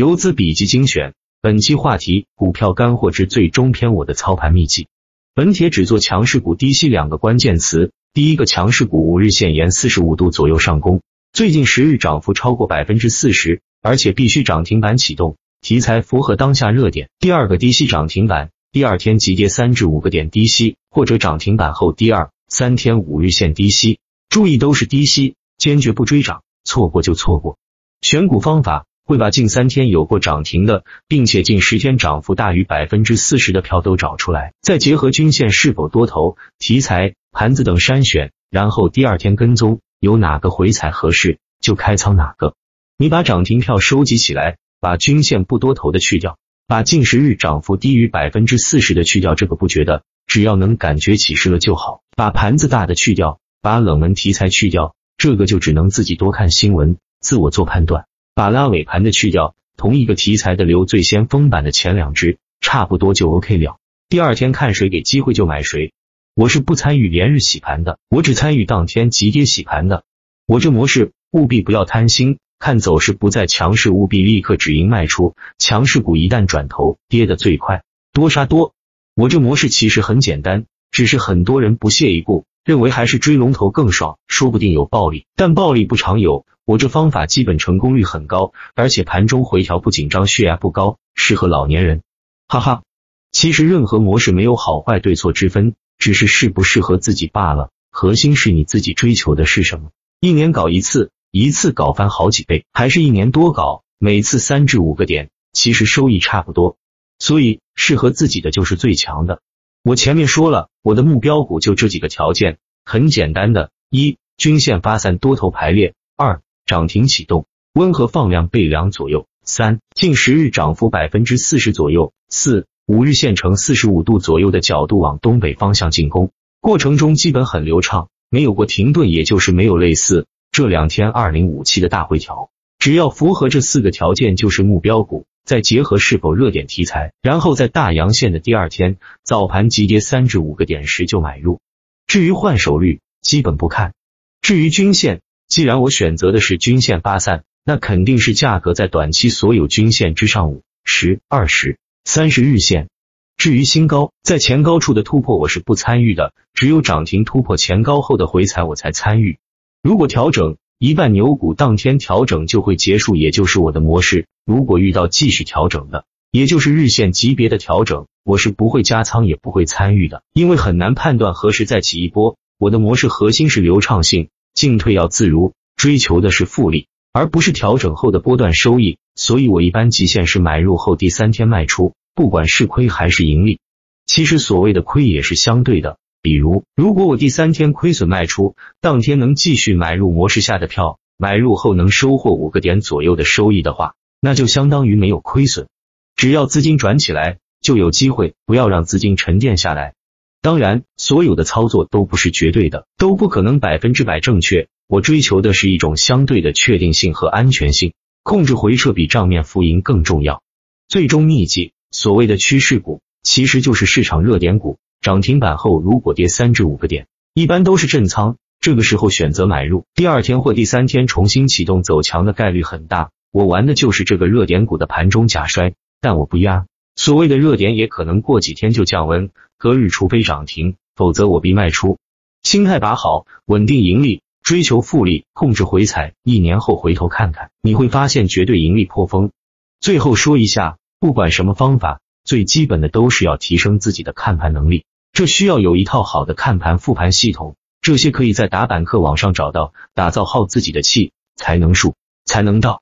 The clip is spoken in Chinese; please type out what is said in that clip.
游资笔记精选，本期话题：股票干货之最终篇，我的操盘秘籍。本帖只做强势股低吸两个关键词。第一个强势股五日线沿四十五度左右上攻，最近十日涨幅超过百分之四十，而且必须涨停板启动，题材符合当下热点。第二个低吸涨停板，第二天急跌三至五个点低吸，或者涨停板后第二三天五日线低吸，注意都是低吸，坚决不追涨，错过就错过。选股方法。会把近三天有过涨停的，并且近十天涨幅大于百分之四十的票都找出来，再结合均线是否多头、题材、盘子等筛选，然后第二天跟踪，有哪个回踩合适就开仓哪个。你把涨停票收集起来，把均线不多头的去掉，把近十日涨幅低于百分之四十的去掉，这个不觉得，只要能感觉起势了就好。把盘子大的去掉，把冷门题材去掉，这个就只能自己多看新闻，自我做判断。把拉尾盘的去掉，同一个题材的留最先封板的前两只，差不多就 OK 了。第二天看谁给机会就买谁。我是不参与连日洗盘的，我只参与当天急跌洗盘的。我这模式务必不要贪心，看走势不再强势，务必立刻止盈卖出。强势股一旦转头，跌的最快，多杀多。我这模式其实很简单，只是很多人不屑一顾，认为还是追龙头更爽，说不定有暴利，但暴利不常有。我这方法基本成功率很高，而且盘中回调不紧张，血压不高，适合老年人。哈哈，其实任何模式没有好坏对错之分，只是适不适合自己罢了。核心是你自己追求的是什么。一年搞一次，一次搞翻好几倍，还是一年多搞，每次三至五个点，其实收益差不多。所以适合自己的就是最强的。我前面说了，我的目标股就这几个条件，很简单的：一、均线发散多头排列；二、涨停启动，温和放量倍量左右。三近十日涨幅百分之四十左右。四五日线呈四十五度左右的角度往东北方向进攻，过程中基本很流畅，没有过停顿，也就是没有类似这两天二零五七的大回调。只要符合这四个条件，就是目标股。再结合是否热点题材，然后在大阳线的第二天早盘急跌三至五个点时就买入。至于换手率，基本不看。至于均线。既然我选择的是均线发散，那肯定是价格在短期所有均线之上，五十、二十、三十日线。至于新高，在前高处的突破我是不参与的，只有涨停突破前高后的回踩我才参与。如果调整一半牛股当天调整就会结束，也就是我的模式。如果遇到继续调整的，也就是日线级别的调整，我是不会加仓也不会参与的，因为很难判断何时再起一波。我的模式核心是流畅性。进退要自如，追求的是复利，而不是调整后的波段收益。所以我一般极限是买入后第三天卖出，不管是亏还是盈利。其实所谓的亏也是相对的，比如如果我第三天亏损卖出，当天能继续买入模式下的票，买入后能收获五个点左右的收益的话，那就相当于没有亏损。只要资金转起来，就有机会，不要让资金沉淀下来。当然，所有的操作都不是绝对的，都不可能百分之百正确。我追求的是一种相对的确定性和安全性，控制回撤比账面浮盈更重要。最终秘籍，所谓的趋势股，其实就是市场热点股。涨停板后如果跌三至五个点，一般都是震仓，这个时候选择买入，第二天或第三天重新启动走强的概率很大。我玩的就是这个热点股的盘中假摔，但我不压。所谓的热点也可能过几天就降温，隔日除非涨停，否则我必卖出。心态把好，稳定盈利，追求复利，控制回踩。一年后回头看看，你会发现绝对盈利破风。最后说一下，不管什么方法，最基本的都是要提升自己的看盘能力，这需要有一套好的看盘复盘系统，这些可以在打板客网上找到。打造好自己的气，才能术，才能道。